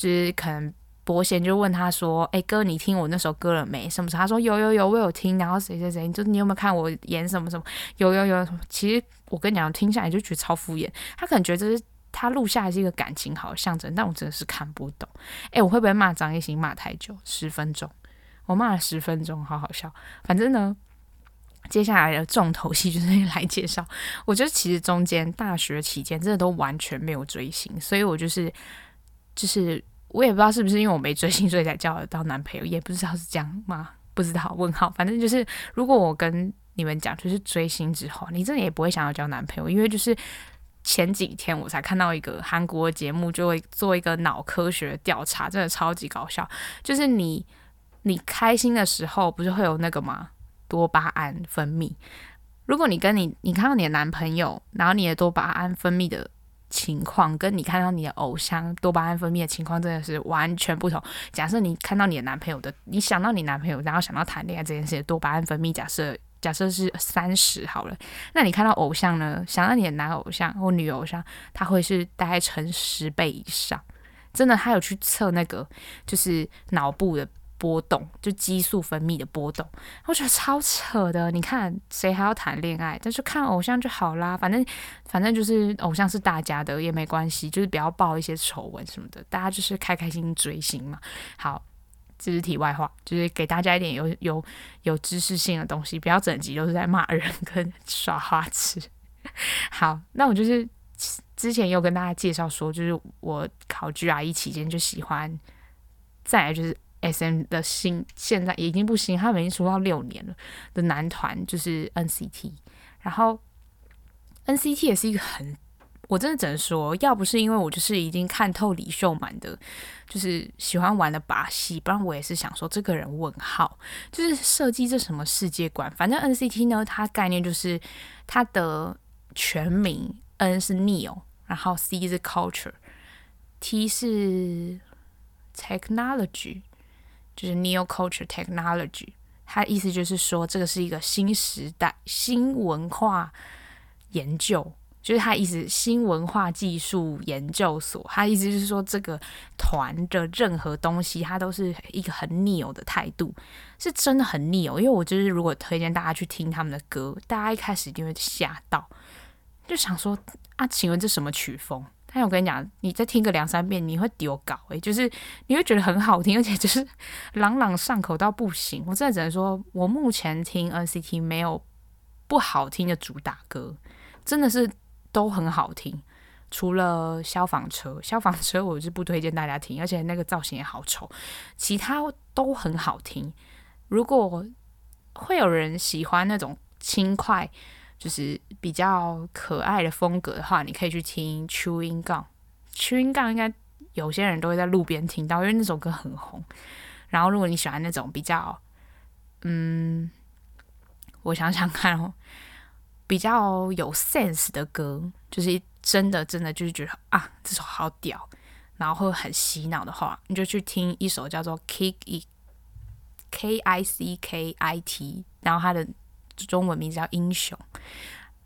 就是可能。伯贤就问他说：“哎、哥，你听我那首歌了没？什么时候？”他说：“有有有，我有听。”然后谁谁谁，就是你有没有看我演什么什么？有有有。其实我跟你讲，听下来就觉得超敷衍。他可能觉得这是他录下来是一个感情好的象征，但我真的是看不懂。哎、我会不会骂张艺兴骂太久？十分钟，我骂了十分钟，好好笑。反正呢，接下来的重头戏就是 来介绍。我觉得其实中间大学期间真的都完全没有追星，所以我就是就是。我也不知道是不是因为我没追星，所以才交得到男朋友，也不知道是这样吗？不知道，问号。反正就是，如果我跟你们讲，就是追星之后，你真的也不会想要交男朋友，因为就是前几天我才看到一个韩国节目，就会做一个脑科学调查，真的超级搞笑。就是你你开心的时候，不是会有那个吗？多巴胺分泌。如果你跟你你看到你的男朋友，然后你的多巴胺分泌的。情况跟你看到你的偶像多巴胺分泌的情况真的是完全不同。假设你看到你的男朋友的，你想到你男朋友，然后想到谈恋爱这件事，多巴胺分泌假设假设是三十好了，那你看到偶像呢？想到你的男偶像或女偶像，他会是大概乘十倍以上。真的，他有去测那个就是脑部的。波动就激素分泌的波动，我觉得超扯的。你看谁还要谈恋爱？但是看偶像就好啦，反正反正就是偶像是大家的也没关系，就是不要爆一些丑闻什么的，大家就是开开心心追星嘛。好，这是题外话，就是给大家一点有有有知识性的东西，不要整集都是在骂人跟 耍花痴。好，那我就是之前有跟大家介绍说，就是我考 GRE 期间就喜欢，再来就是。S.M 的新现在已经不新，他们已经出道六年了的男团就是 N.C.T，然后 N.C.T 也是一个很，我真的只能说，要不是因为我就是已经看透李秀满的，就是喜欢玩的把戏，不然我也是想说这个人问号，就是设计这什么世界观？反正 N.C.T 呢，它概念就是它的全名 N 是 Neo，然后 C 是 Culture，T 是 Technology。就是 Neo Culture Technology，它意思就是说，这个是一个新时代新文化研究，就是它意思新文化技术研究所。它意思就是说，这个团的任何东西，它都是一个很 Neo 的态度，是真的很 Neo。因为我就是如果推荐大家去听他们的歌，大家一开始一定会吓到，就想说啊，请问这什么曲风？但我跟你讲，你再听个两三遍，你会丢稿诶，就是你会觉得很好听，而且 就是朗朗上口到不行。我真的只能说，我目前听 NCT 没有不好听的主打歌，真的是都很好听。除了消防车，消防车我是不推荐大家听，而且那个造型也好丑。其他都很好听。如果会有人喜欢那种轻快。就是比较可爱的风格的话，你可以去听 Chewing Gum。Chewing Gum 应该有些人都会在路边听到，因为那首歌很红。然后如果你喜欢那种比较，嗯，我想想看哦，比较有 sense 的歌，就是真的真的就是觉得啊，这首好屌，然后会很洗脑的话，你就去听一首叫做 Kick It K I C K I T，然后它的。中文名字叫英雄，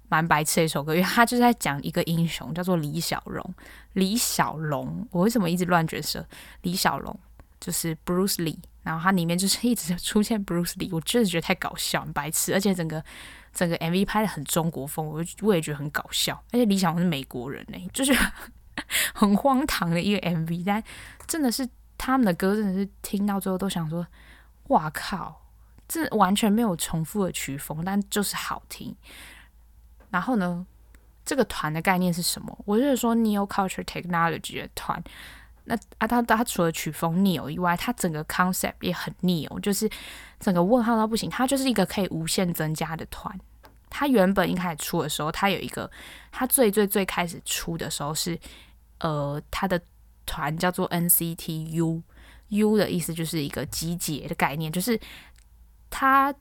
蛮白痴的一首歌，因为他就是在讲一个英雄，叫做李小龙。李小龙，我为什么一直乱角色？李小龙就是 Bruce Lee，然后他里面就是一直出现 Bruce Lee，我真的觉得太搞笑，很白痴，而且整个整个 MV 拍得很中国风，我我也觉得很搞笑。而且李小龙是美国人呢，就是 很荒唐的一个 MV，但真的是他们的歌，真的是听到最后都想说，哇靠！这完全没有重复的曲风，但就是好听。然后呢，这个团的概念是什么？我就是说 Neo Culture Technology 的团。那啊，他他除了曲风 Neo 以外，他整个 concept 也很 Neo，就是整个问号到不行。他就是一个可以无限增加的团。他原本一开始出的时候，他有一个，他最最最开始出的时候是，呃，他的团叫做 NCT U，U 的意思就是一个集结的概念，就是他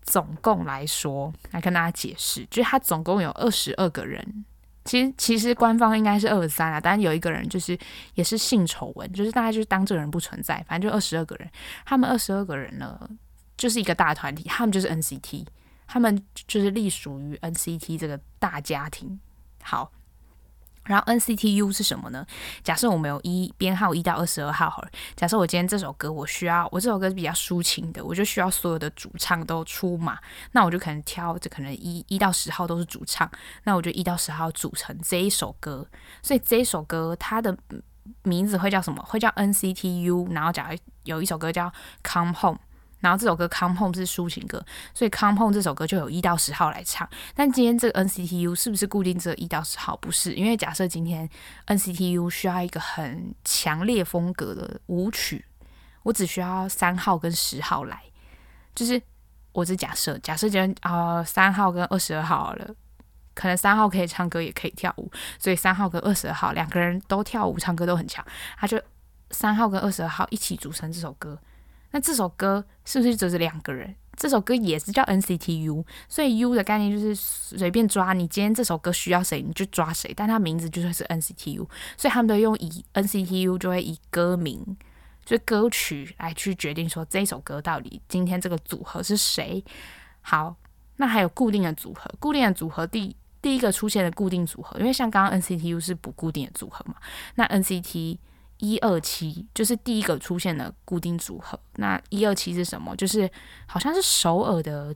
总共来说来跟大家解释，就是他总共有二十二个人。其实其实官方应该是二十三啊，但有一个人就是也是性丑闻，就是大家就是当这个人不存在，反正就二十二个人。他们二十二个人呢，就是一个大团体，他们就是 NCT，他们就是隶属于 NCT 这个大家庭。好。然后 NCTU 是什么呢？假设我们有一编号一到二十二号好了。假设我今天这首歌我需要，我这首歌是比较抒情的，我就需要所有的主唱都出马，那我就可能挑这可能一一到十号都是主唱，那我就一到十号组成这一首歌。所以这一首歌它的名字会叫什么？会叫 NCTU。然后假如有一首歌叫 Come Home。然后这首歌《Come Home》是抒情歌，所以《Come Home》这首歌就有一到十号来唱。但今天这个 NCTU 是不是固定这一到十号？不是，因为假设今天 NCTU 需要一个很强烈风格的舞曲，我只需要三号跟十号来。就是我只假设，假设今天啊三号跟二十二号了，可能三号可以唱歌也可以跳舞，所以三号跟二十二号两个人都跳舞唱歌都很强，他就三号跟二十二号一起组成这首歌。那这首歌是不是就是两个人？这首歌也是叫 NCTU，所以 U 的概念就是随便抓，你今天这首歌需要谁，你就抓谁，但它名字就是是 NCTU，所以他们都用以 NCTU 就会以歌名，就歌曲来去决定说这首歌到底今天这个组合是谁。好，那还有固定的组合，固定的组合第第一个出现的固定组合，因为像刚刚 NCTU 是不固定的组合嘛，那 NCT。一二七就是第一个出现的固定组合。那一二七是什么？就是好像是首尔的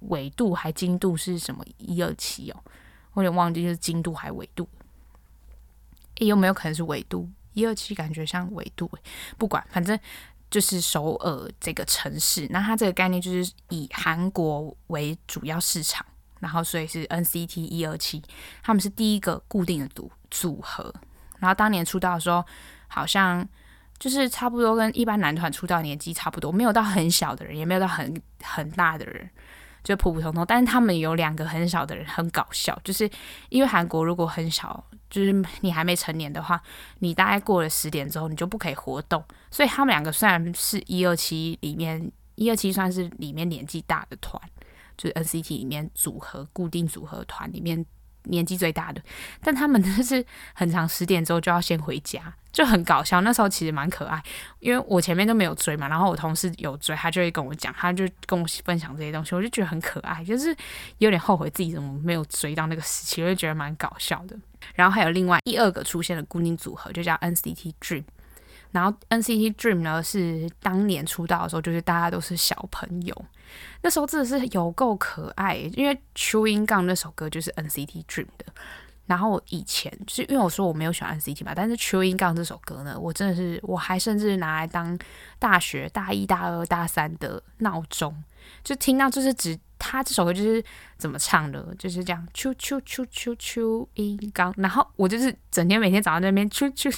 纬度还经度是什么？一二七哦，我有点忘记就是经度还纬度。有没有可能是纬度？一二七感觉像纬度。不管，反正就是首尔这个城市。那它这个概念就是以韩国为主要市场，然后所以是 NCT 一二七，他们是第一个固定的组组合。然后当年出道的时候。好像就是差不多跟一般男团出道年纪差不多，没有到很小的人，也没有到很很大的人，就普普通通。但是他们有两个很小的人，很搞笑，就是因为韩国如果很小，就是你还没成年的话，你大概过了十点之后，你就不可以活动。所以他们两个虽然是一二七里面，一二七算是里面年纪大的团，就是 NCT 里面组合固定组合团里面。年纪最大的，但他们 就是很长，十点之后就要先回家，就很搞笑。那时候其实蛮可爱，因为我前面都没有追嘛，然后我同事有追，他就会跟我讲，他就跟我分享这些东西，我就觉得很可爱，就是有点后悔自己怎么没有追到那个时期，我就觉得蛮搞笑的。然后还有另外第二个出现的固定组合，就叫 NCT Dream。然后 NCT Dream 呢，是当年出道的时候，就是大家都是小朋友，那时候真的是有够可爱。因为 Chewing Gum 那首歌就是 NCT Dream 的。然后以前就是因为我说我没有喜欢 NCT 嘛，但是 Chewing Gum 这首歌呢，我真的是我还甚至拿来当大学大一大二大三的闹钟，就听到就是只。他这首歌就是怎么唱的，就是这样，啾啾啾啾啾一刚，然后我就是整天每天早上在那边啾啾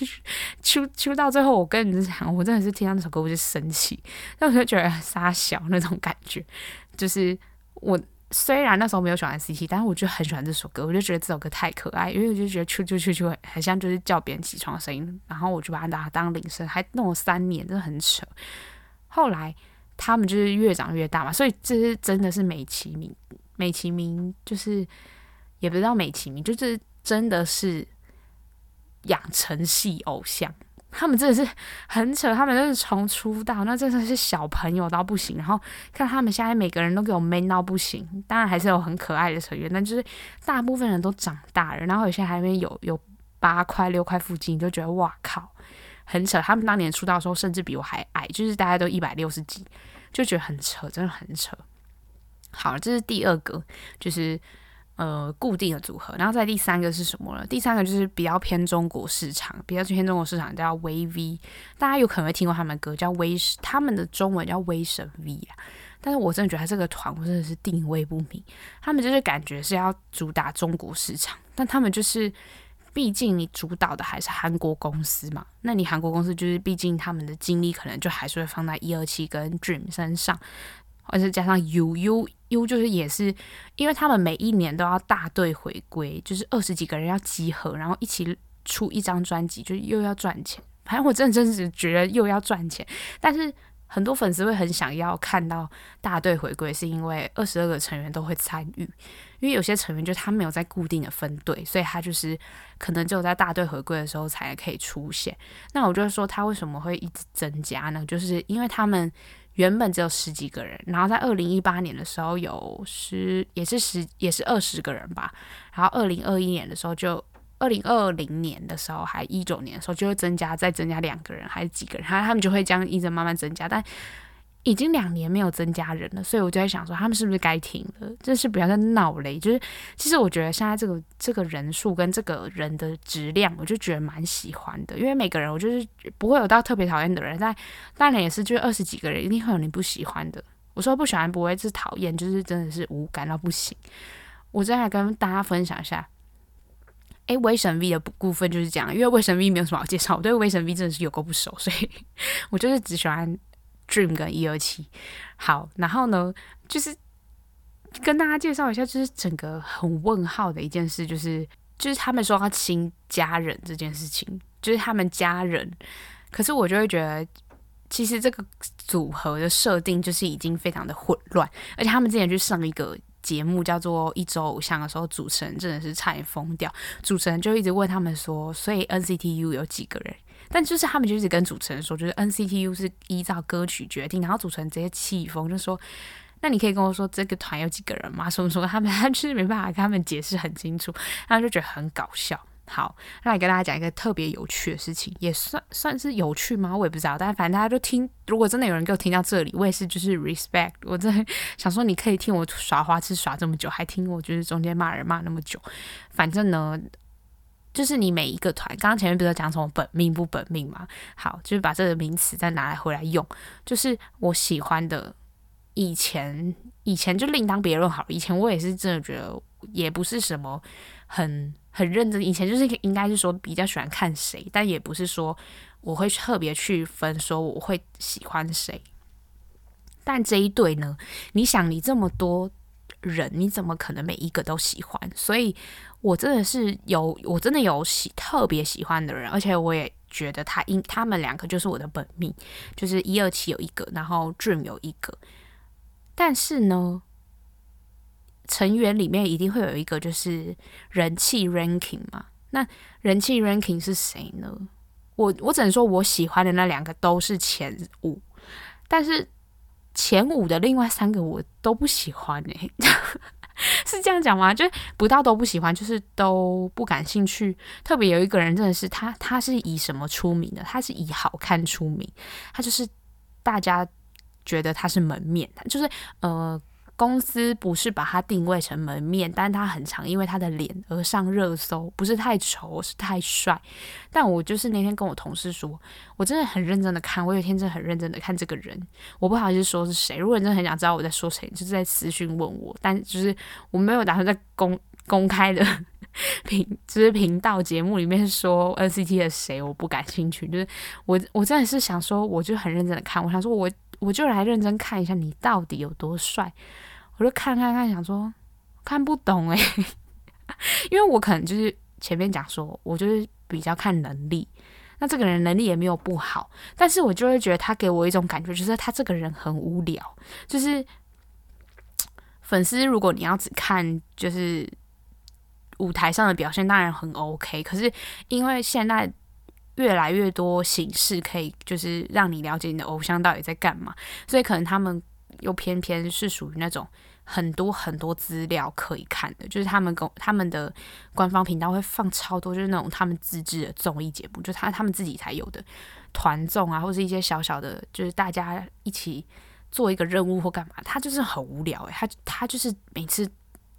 啾啾到最后，我跟你讲，我真的是听到那首歌我就生气，但我就觉得傻小那种感觉，就是我虽然那时候没有喜欢 CT，但是我就很喜欢这首歌，我就觉得这首歌太可爱，因为我就觉得啾啾啾啾很像就是叫别人起床的声音，然后我就把它拿它当铃声，还弄了三年，真的很扯。后来。他们就是越长越大嘛，所以这是真的是美其名，美其名就是也不知道美其名，就是真的是养成系偶像。他们真的是很扯，他们真是从出道那真的是小朋友到不行，然后看他们现在每个人都给我 man 到不行，当然还是有很可爱的成员，但就是大部分人都长大了，然后有些还没有有八块六块腹肌，你就觉得哇靠！很扯，他们当年出道的时候，甚至比我还矮，就是大家都一百六十几，就觉得很扯，真的很扯。好，这是第二个，就是呃固定的组合。然后在第三个是什么呢？第三个就是比较偏中国市场，比较偏中国市场叫微 V，大家有可能会听过他们的歌，叫威，他们的中文叫威神 V 啊。但是我真的觉得他这个团，我真的是定位不明。他们就是感觉是要主打中国市场，但他们就是，毕竟你主导的还是韩国公司嘛，那你韩国公司就是，毕竟他们的精力可能就还是会放在一二七跟 Dream 身上，而且加上 U U U 就是也是，因为他们每一年都要大队回归，就是二十几个人要集合，然后一起出一张专辑，就又要赚钱。反正我真的真是觉得又要赚钱，但是很多粉丝会很想要看到大队回归，是因为二十二个成员都会参与，因为有些成员就他没有在固定的分队，所以他就是可能只有在大队回归的时候才可以出现。那我就说他为什么会一直增加呢？就是因为他们原本只有十几个人，然后在二零一八年的时候有十，也是十，也是二十个人吧，然后二零二一年的时候就。二零二零年的时候，还一九年的时候，就会增加，再增加两个人，还是几个人，他他们就会这样一直慢慢增加。但已经两年没有增加人了，所以我就在想说，他们是不是该停了？真是不要再闹了。就是其实我觉得现在这个这个人数跟这个人的质量，我就觉得蛮喜欢的。因为每个人，我就是不会有到特别讨厌的人，但当然也是，就二十几个人，一定会有你不喜欢的。我说不喜欢不会是讨厌，就是真的是无感到不行。我再来跟大家分享一下。诶，威神 V 的部分就是这样，因为威神 V 没有什么好介绍，我对威神 V 真的是有够不熟，所以我就是只喜欢 Dream 跟一二七。好，然后呢，就是跟大家介绍一下，就是整个很问号的一件事，就是就是他们说要亲家人这件事情，就是他们家人，可是我就会觉得，其实这个组合的设定就是已经非常的混乱，而且他们之前去上一个。节目叫做《一周偶像》的时候，主持人真的是差点疯掉。主持人就一直问他们说：“所以 NCTU 有几个人？”但就是他们就一直跟主持人说：“就是 NCTU 是依照歌曲决定。”然后主持人直接气疯，就说：“那你可以跟我说这个团有几个人吗？”什么什么他们他就是没办法跟他们解释很清楚，他们就觉得很搞笑。好，那来跟大家讲一个特别有趣的事情，也算算是有趣吗？我也不知道，但反正大家就听。如果真的有人给我听到这里，我也是就是 respect。我真的 想说，你可以听我耍花痴耍这么久，还听我就是中间骂人骂那么久。反正呢，就是你每一个团，刚刚前面不是讲什么本命不本命吗？好，就是把这个名词再拿来回来用，就是我喜欢的。以前以前就另当别论好了。以前我也是真的觉得，也不是什么很。很认真，以前就是应该是说比较喜欢看谁，但也不是说我会特别去分说我会喜欢谁。但这一对呢，你想你这么多人，你怎么可能每一个都喜欢？所以我真的是有，我真的有喜特别喜欢的人，而且我也觉得他应他们两个就是我的本命，就是一二七有一个，然后 Dream 有一个，但是呢。成员里面一定会有一个就是人气 ranking 嘛？那人气 ranking 是谁呢？我我只能说我喜欢的那两个都是前五，但是前五的另外三个我都不喜欢诶、是这样讲吗？就是不到都不喜欢，就是都不感兴趣。特别有一个人真的是他，他是以什么出名的？他是以好看出名，他就是大家觉得他是门面，就是呃。公司不是把他定位成门面，但他很常因为他的脸而上热搜，不是太丑，是太帅。但我就是那天跟我同事说，我真的很认真的看，我有天真的很认真的看这个人，我不好意思说是谁。如果你真的很想知道我在说谁，就是在私讯问我。但就是我没有打算在公公开的频，就是频道节目里面说 NCT 的谁，我不感兴趣。就是我我真的是想说，我就很认真的看，我想说我我就来认真看一下你到底有多帅。我就看看看，想说看不懂哎，因为我可能就是前面讲说，我就是比较看能力。那这个人能力也没有不好，但是我就会觉得他给我一种感觉，就是他这个人很无聊。就是粉丝，如果你要只看就是舞台上的表现，当然很 OK。可是因为现在越来越多形式可以就是让你了解你的偶像到底在干嘛，所以可能他们。又偏偏是属于那种很多很多资料可以看的，就是他们公他们的官方频道会放超多，就是那种他们自制的综艺节目，就他他们自己才有的团综啊，或是一些小小的，就是大家一起做一个任务或干嘛，他就是很无聊诶、他他就是每次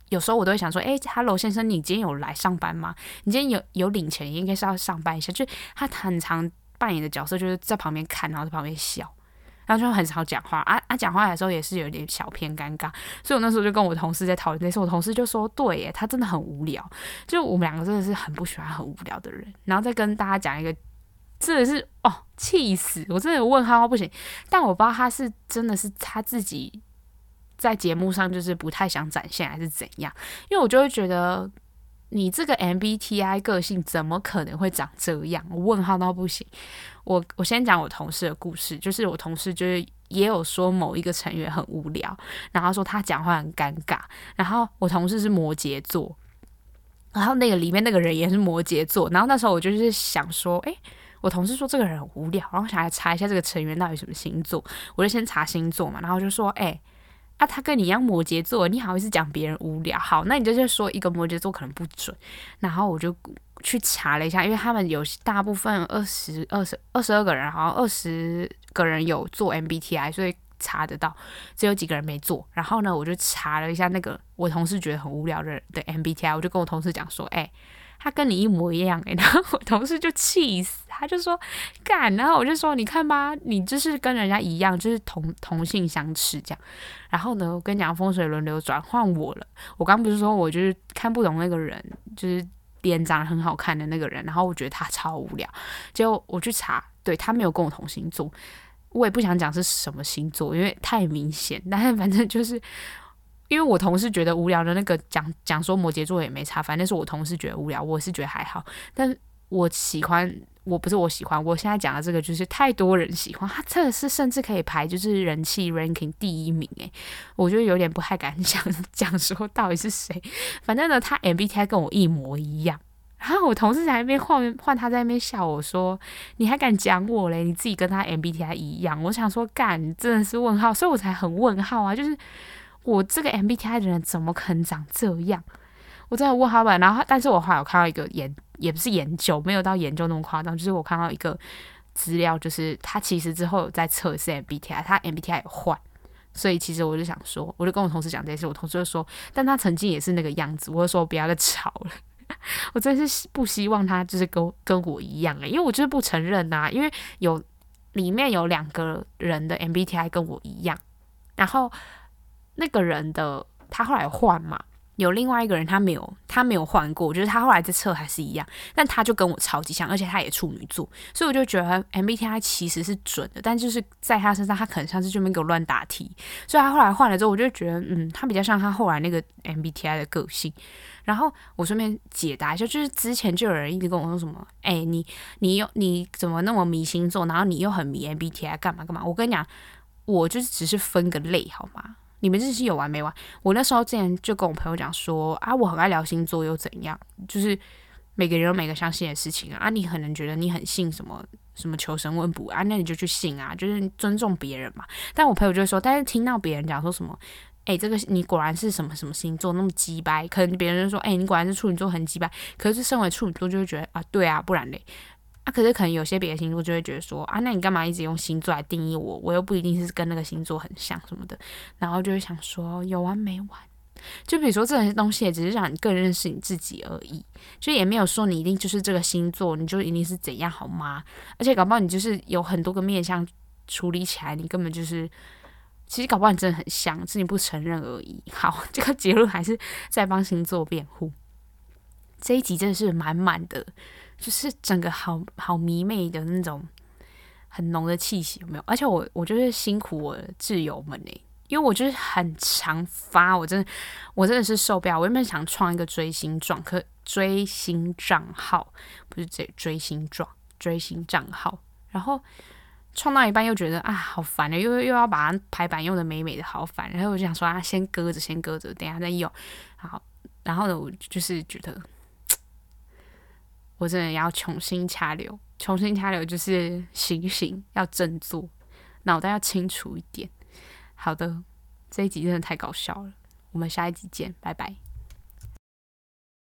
有时候我都会想说，诶、欸、Hello 先生，你今天有来上班吗？你今天有有领钱，应该是要上班一下，就他很常扮演的角色就是在旁边看，然后在旁边笑。然后就很少讲话。啊啊，讲话的时候也是有点小偏尴尬，所以我那时候就跟我同事在讨论那时候，我同事就说，对耶，他真的很无聊，就我们两个真的是很不喜欢很无聊的人，然后再跟大家讲一个，真的是哦，气死，我真的问号不行，但我不知道他是真的是他自己在节目上就是不太想展现还是怎样，因为我就会觉得。你这个 MBTI 个性怎么可能会长这样？我问号到不行。我我先讲我同事的故事，就是我同事就是也有说某一个成员很无聊，然后说他讲话很尴尬。然后我同事是摩羯座，然后那个里面那个人也是摩羯座。然后那时候我就是想说，诶，我同事说这个人很无聊，然后想来查一下这个成员到底什么星座。我就先查星座嘛，然后就说，诶。啊，他跟你一样摩羯座，你好意思讲别人无聊？好，那你就是说一个摩羯座可能不准。然后我就去查了一下，因为他们有大部分二十二十二十二个人，好像二十个人有做 MBTI，所以查得到，只有几个人没做。然后呢，我就查了一下那个我同事觉得很无聊的的 MBTI，我就跟我同事讲说，哎。他跟你一模一样诶，然后我同事就气死，他就说干，然后我就说你看吧，你就是跟人家一样，就是同同性相斥这样。然后呢，我跟你讲风水轮流转，换我了。我刚不是说我就是看不懂那个人，就是脸长得很好看的那个人，然后我觉得他超无聊。结果我去查，对，他没有跟我同星座，我也不想讲是什么星座，因为太明显。但是反正就是。因为我同事觉得无聊的那个讲讲说摩羯座也没差，反正是我同事觉得无聊，我是觉得还好。但我喜欢，我不是我喜欢，我现在讲的这个就是太多人喜欢，他真的是甚至可以排就是人气 ranking 第一名诶，我觉得有点不太敢讲讲说到底是谁。反正呢，他 MBTI 跟我一模一样，然后我同事在那边换换他在那边笑我说，你还敢讲我嘞？你自己跟他 MBTI 一样。我想说干，真的是问号，所以我才很问号啊，就是。我这个 MBTI 的人怎么可能长这样？我真的问他们，然后，但是我后来有看到一个研，也不是研究，没有到研究那么夸张，就是我看到一个资料，就是他其实之后有在测试 MBTI，他 MBTI 有换，所以其实我就想说，我就跟我同事讲这件事，我同事就说，但他曾经也是那个样子，我就说不要再吵了，我真是不希望他就是跟跟我一样诶、欸，因为我就是不承认呐、啊，因为有里面有两个人的 MBTI 跟我一样，然后。那个人的他后来换嘛，有另外一个人他没有，他没有换过，我觉得他后来在测还是一样，但他就跟我超级像，而且他也处女座，所以我就觉得 MBTI 其实是准的，但就是在他身上，他可能像是就没给我乱答题，所以他后来换了之后，我就觉得嗯，他比较像他后来那个 MBTI 的个性。然后我顺便解答一下，就是之前就有人一直跟我说什么，哎，你你又你怎么那么迷星座，然后你又很迷 MBTI 干嘛干嘛？我跟你讲，我就是只是分个类，好吗？你们这是有完没完？我那时候之前就跟我朋友讲说啊，我很爱聊星座又怎样？就是每个人有每个相信的事情啊。啊，你可能觉得你很信什么什么求神问卜啊，那你就去信啊，就是尊重别人嘛。但我朋友就会说，但是听到别人讲说什么，哎，这个你果然是什么什么星座那么鸡掰，可能别人就说，哎，你果然是处女座很鸡掰。可是身为处女座就会觉得啊，对啊，不然嘞。啊，可是可能有些别的星座就会觉得说啊，那你干嘛一直用星座来定义我？我又不一定是跟那个星座很像什么的，然后就会想说有完没完？就比如说这些东西，也只是让你更认识你自己而已，就也没有说你一定就是这个星座，你就一定是怎样好吗？而且搞不好你就是有很多个面向处理起来，你根本就是其实搞不好你真的很像，是你不承认而已。好，这个结论还是在帮星座辩护。这一集真的是满满的。就是整个好好迷妹的那种很浓的气息，有没有？而且我我就是辛苦我的挚友们呢，因为我就是很常发，我真的我真的是受不了。我原本想创一个追星状，可追星账号不是追追星状追星账号，然后创到一半又觉得啊好烦的，又又要把它排版用的美美的，好烦。然后我就想说啊，先搁着，先搁着，等下再用。好，然后呢，我就是觉得。我真的要重新掐流，重新掐流就是醒醒，要振作，脑袋要清楚一点。好的，这一集真的太搞笑了，我们下一集见，拜拜。